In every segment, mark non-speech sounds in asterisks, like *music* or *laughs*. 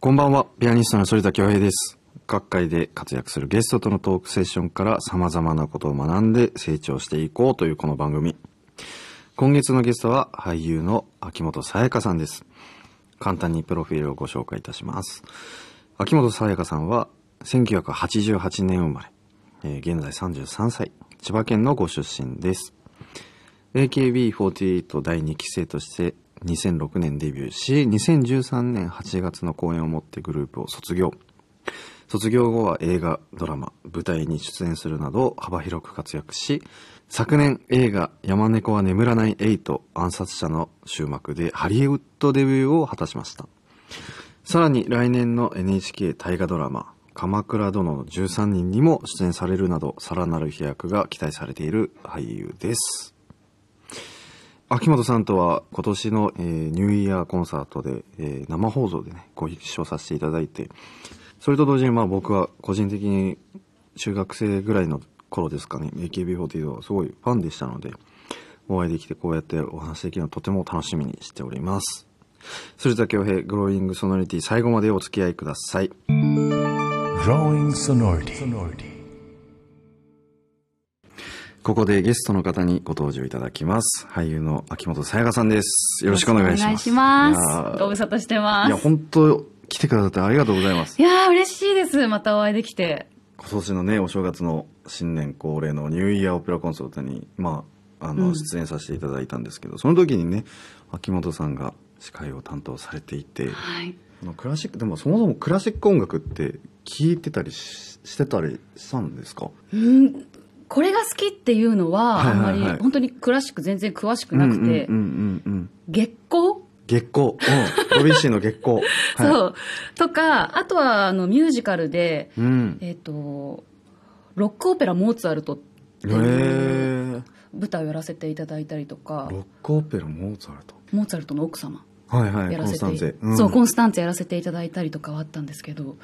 こんばんは、ピアニストの反田恭平です。各界で活躍するゲストとのトークセッションから様々なことを学んで成長していこうというこの番組。今月のゲストは俳優の秋元さやかさんです。簡単にプロフィールをご紹介いたします。秋元さやかさんは1988年生まれ、えー現在33歳、千葉県のご出身です。AKB48 第2期生として2006年デビューし、2013年8月の公演をもってグループを卒業。卒業後は映画、ドラマ、舞台に出演するなど幅広く活躍し、昨年映画山猫は眠らない8暗殺者の終幕でハリウッドデビューを果たしました。さらに来年の NHK 大河ドラマ、鎌倉殿の13人にも出演されるなど、さらなる飛躍が期待されている俳優です。秋元さんとは今年の、えーニューイヤーコンサートで、えー生放送でね、ご一緒させていただいて、それと同時にまあ僕は個人的に中学生ぐらいの頃ですかね、AKB48 はすごいファンでしたので、お会いできてこうやってお話できるのをとても楽しみにしております。反田恭平、グローイングソノリティ最後までお付き合いください。ここでゲストの方にご登場いただきます。俳優の秋元さやかさんです。よろしくお願いします。お願いしますご無沙汰してます。いや、本当来てくださってありがとうございます。いやー、嬉しいです。またお会いできて。今年のね、お正月の新年恒例のニューイヤーオペラコンサートに、まあ、あの、うん出演させていただいたんですけど、その時にね、秋元さんが司会を担当されていて、はい。クラシック、でもそもそもクラシック音楽って聞いてたりししてたりしたんですか？うん、これが好きっていうのは、はいあんまり、本当にクラシック全然詳しくなくて。月光、月光。うん。ロビッシーの月光。*laughs* はい、そう。とか、あとは、あの、ミュージカルで、うん。えっ、と、ロックオペラモーツァルトってへいうえ。舞台をやらせていただいたりとかロ、ックオペラ、モーツァルト？モーツァルトの奥様はいはい、やらせて、コンスタンツェ。んそう、コンスタンツェやらせていただいたりとかはあったんですけど、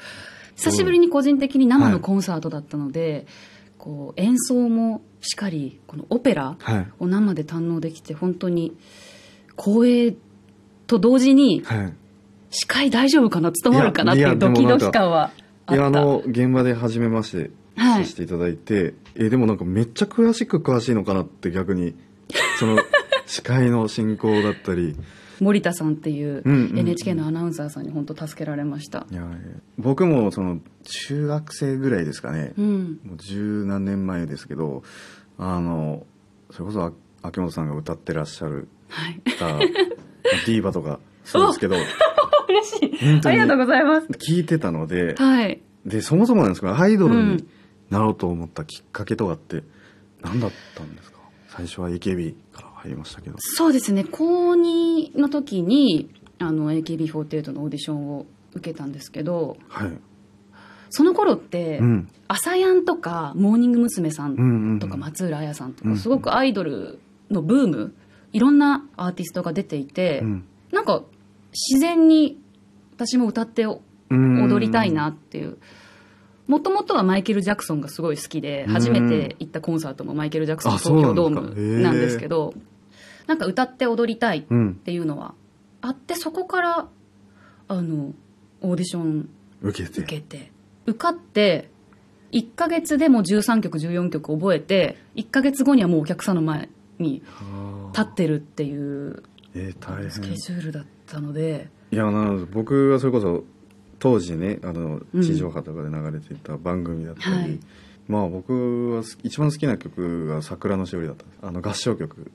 久しぶりに個人的に生のコンサートだったので、こう、演奏もしっかり、このオペラはい。を生で堪能できて、本当に光栄と同時に、はい。司会大丈夫かな？務まるかな？っていうドキドキ感はあった。いや、あの、現場で初めましてはいさせていただいて、え、でもなんかめっちゃクラシック詳しいのかなって逆に、その、*laughs* 司会の進行だったり、森田さんっていううんうんうん NHK のアナウンサーさんに本当助けられました。いや、僕もその、中学生ぐらいですかね、うん。もう十何年前ですけど、あの、それこそあ秋元さんが歌ってらっしゃるはい。歌、ディーバとか *laughs* そうですけど、嬉しい。ありがとうございます。聞いてたので、はい。で、そもそもなんですけど、アイドルにうんなろうと思ったきっかけとかって何だったんですか？最初は AKB から入りましたけど。そうですね。高2の時に、あの、AKB48 のオーディションを受けたんですけど、はい。その頃って、うん。朝やんとか、モーニング娘。さうんうんうんんとか、松浦彩さんとか、うんすごくアイドルのブーム、いろんなアーティストが出ていて、うんなんか、自然に私も歌ってうん踊りたいなっていう。もともとはマイケル・ジャクソンがすごい好きで、初めて行ったコンサートもマイケル・ジャクソンあ東京ドームなんですけど、なんか歌って踊りたいっうん。ていうのはあって、そこから、あの、オーディション受けて。受けて、受かって、1ヶ月でもう13曲、14曲覚えて、1ヶ月後にはもうお客さんの前にはあ立ってるっていうスケ変。ジュールだったので、いや、なので僕はそれこそ、当時ね、あのう、ん地上波とかで流れていた番組だったり、はいまあ僕はす一番好きな曲が桜のしおりだった。あの合唱曲。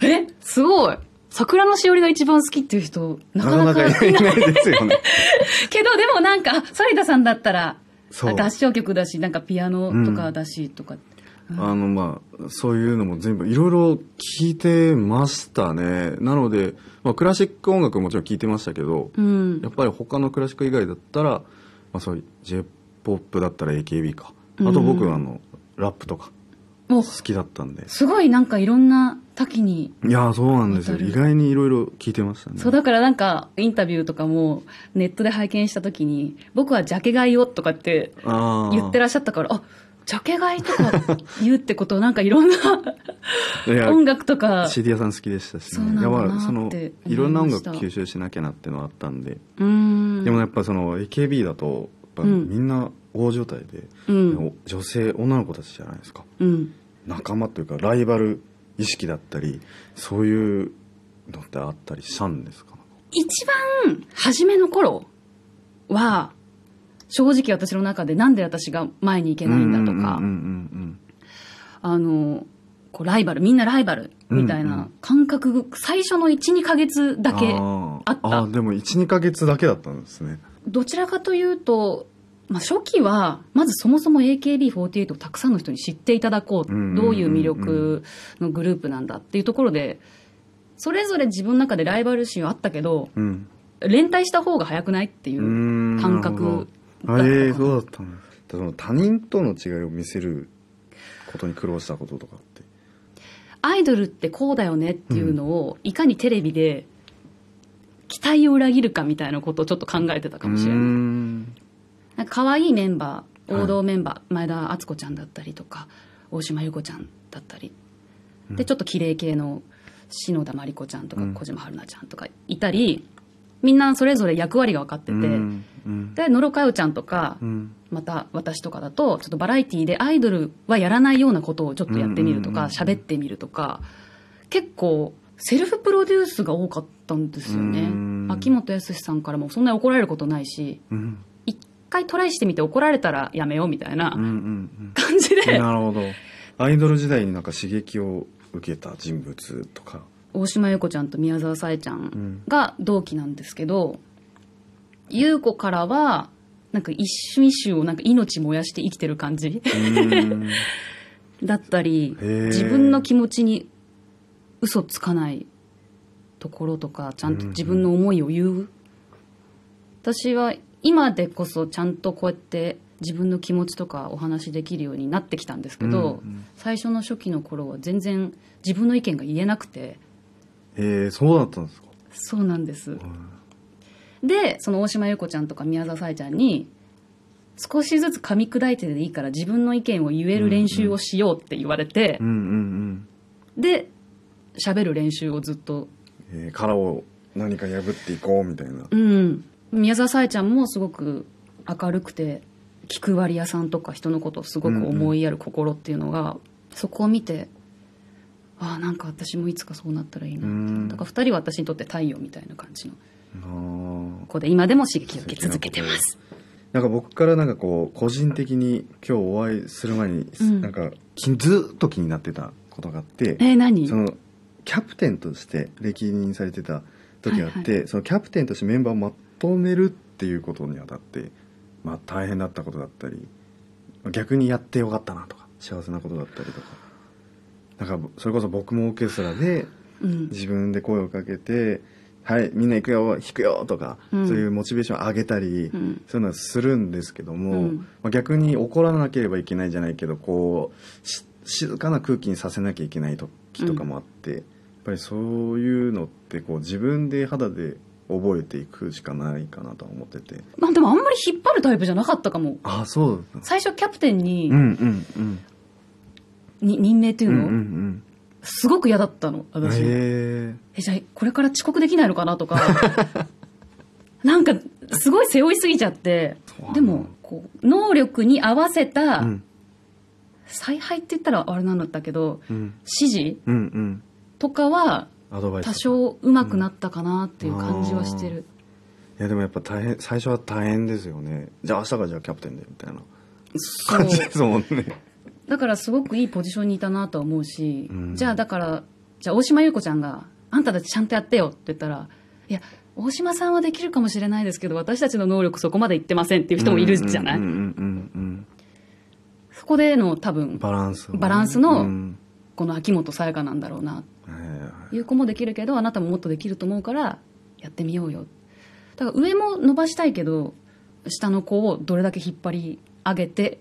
え？すごい桜のしおりが一番好きっていう人、なかなかいないですよね。*laughs* けどでもなんか、あ反田さんだったら、合唱曲だし、なんかピアノとかだし、とか。あのまあそういうのも全部いろいろ聞いてましたね。なので、まあ、クラシック音楽ももちろん聞いてましたけど、うん。や。っぱり他のクラシック以外だったら、まあ、そういう j p o p だったら AKB か。あと僕うんはあのラップとか好きだったんで、すごいなんかいろんな多岐に。いやそうなんですよ。意外にいろいろ聞いてましたね。そう、だからなんか、インタビューとかも、ネットで拝見したときに、僕はジャケ買いをとかって言ってらっしゃったから、あ、ジャケ買いとか言うってことはなんかいろんな *laughs* 音楽とか。CD 屋さん好きでしたしそうやっなぱそのいろんな音楽吸収しなきゃなっていうのはあったんで、ん。でもやっぱその AKB だとやっぱうん。みんな大所帯で、うん。お女性女の子たちじゃないですか。うん。仲間というかライバル意識だったりそういうのってあったりしたんですか？一番初めの頃は正直私の中でなんで私が前に行けないんだとかうんうんあのこうライバルみんなライバルみたいうんうなん。感覚最初の12ヶ月だけあった。あーでも12ヶ月だけだったんですね。どちらかというと、まあ、初期はまずそもそも AKB48 をたくさんの人に知っていただこううんうんうんうん。どういう魅力のグループなんだっていうところでそれぞれ自分の中でライバル心はあったけどうん。連帯した方が早くないっていうう感覚あええ *laughs* そうだったんですその他人との違いを見せることに苦労したこととかって。アイドルってこうだよねっていうのをいかにテレビで期待を裏切るかみたいなことをちょっと考えてたかもしれない。ん。なんか可愛いメンバーはい王道メンバー、前田敦子ちゃんだったりとか大島優子ちゃんだったり。でちょっと綺麗系の篠田麻里子ちゃんとかうん。小島春菜ちゃんとかいたりみんなそれぞれ役割が分かってて、うんうん。で野呂佳代ちゃんとか、うん。また私とかだとちょっとバラエティーでアイドルはやらないようなことをちょっとやってみるとうんうんうんか喋ってみるとか結構セルフプロデュースが多かったんですよね。うん。秋元康さんからもそんなに怒られることないしうん。一回トライしてみて怒られたらやめようみたいなうんうん感じうんで。なるほど。アイドル時代になんか刺激を受けた人物とか。大島優子ちゃんと宮沢さえちゃうんん。が同期なんですけど優子からはなんか一瞬一瞬をなんか命燃やして生きてる感じ *laughs* だったり自分の気持ちに嘘つかないところとかちゃんと自分の思いを言う、私は今でこそちゃんとこうやって自分の気持ちとかお話しできるようになってきたんですけど、うんうん。最初の初期の頃は全然自分の意見が言えなくて。えー、そうだったんですか？そうなんです、でその大島優子ちゃんとか宮沢さえちゃんに少しずつ噛み砕いてでいいから自分の意見を言える練習をしようって言われて、うんうんで喋る練習をずっと。うん、えー、殻を何か破っていこうみたいな。うん。宮沢さえちゃんもすごく明るくて気配り屋さんとか人のことをすごく思いやる心っていうのが、そこを見てああなんか私もいつかそうなったらいいなって。うん。だから2人は私にとって太陽みたいな感じのあー。子で今でも刺激を受け続けてますなんか僕からなんかこう個人的に今日お会いする前に、うん。なんかきずっと気になってたことがあってえー、何？そのキャプテンとして歴任されてた時があって、はい。そのキャプテンとしてメンバーをまとめるっていうことにあたって、まあ、大変だったことだったり逆にやってよかったなとか幸せなことだったりとか。なんかそれこそ僕もオーケストラでうん。自分で声をかけて「はいみんな行くよ弾くよ」とか、うん。そういうモチベーションを上げたり、うん。そういうのはするんですけども、うん。まあ、逆に怒らなければいけないじゃないけどこうし静かな空気にさせなきゃいけない時とかもあって、やっぱりそういうのってこう自分で肌で覚えていくしかないかなとは思ってて。まあでもあんまり引っ張るタイプじゃなかったかも。ああそう最初キャプテンに,、うんうんうん。に任命っていううんうの、んすごく嫌だったのうん私、へええじゃあこれから遅刻できないのかなとか。*laughs* なんかすごい背負いすぎちゃって。でもこう能力に合わせたうん。采配って言ったらあれなんだったけどうん。指示うんうん。とかは多少上手くなったかなっていう感じはしてる、いやでもやっぱ大変最初は大変ですよね。じゃあ明日からじゃあキャプテンでみたいな。感じですもんねだからすごくいいポジションにいたなとは思うし、うん。じゃあだからじゃあ大島優子ちゃんが「あんたたちちゃんとやってよ」って言ったら「いや大島さんはできるかもしれないですけど私たちの能力そこまでいってません」っていう人もいるじゃない、うんうんうんうんそこでの多分バランスをね。バランスのうん。この秋元さやかなんだろうなはいはい。いう子もできるけどあなたももっとできると思うからやってみようよ。だから上も伸ばしたいけど下の子をどれだけ引っ張り上げて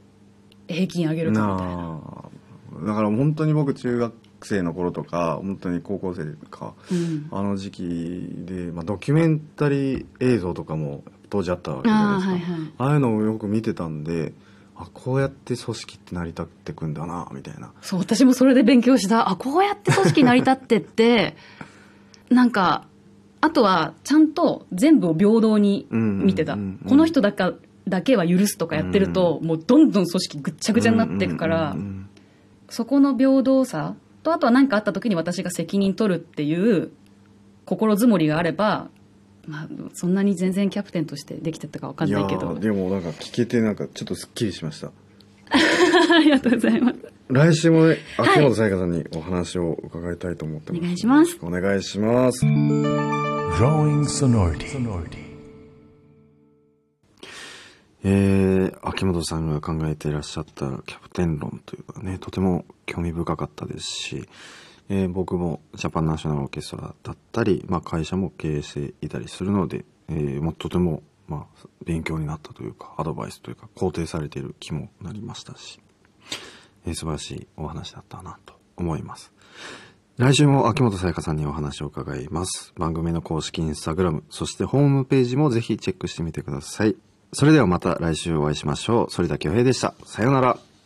平均上げるかみたいな。だから本当に僕中学生の頃とか本当に高校生かうん。あの時期で、まあ、ドキュメンタリー映像とかも当時あったわけじゃないですか。あーはいはい。ああいうのをよく見てたんであこうやって組織って成り立ってくんだなみたいな。そう、私もそれで勉強した。あ、こうやって組織成り立ってって、*laughs* なんか、あとは、ちゃんと全部を平等に見てた。この人だかだけは許すとかやってると、もうどんどん組織ぐっちゃぐちゃになっていくから、うんうんそこの平等さと、あとは何かあった時に私が責任取るっていう心づもりがあれば、まあ、そんなに全然キャプテンとしてできてたかわかんないけど。いやー。でもなんか聞けてなんかちょっとすっきりしました。*laughs* ありがとうございます。来週もね秋元彩香さんにお話を伺いたいと思ってます、お願いします。お願いします.えー、秋元さんが考えていらっしゃったキャプテン論というかね、とても興味深かったですし、えー僕もジャパンナショナルオーケストラだったり、まあ、会社も経営していたりするので、えーもとても、まあ、勉強になったというか、アドバイスというか、肯定されている気もなりましたし、えー素晴らしいお話だったなと思います。来週も秋元彩香さんにお話を伺います。番組の公式インスタグラム、そしてホームページもぜひチェックしてみてください。それではまた来週お会いしましょう。反田恭平でした。さようなら。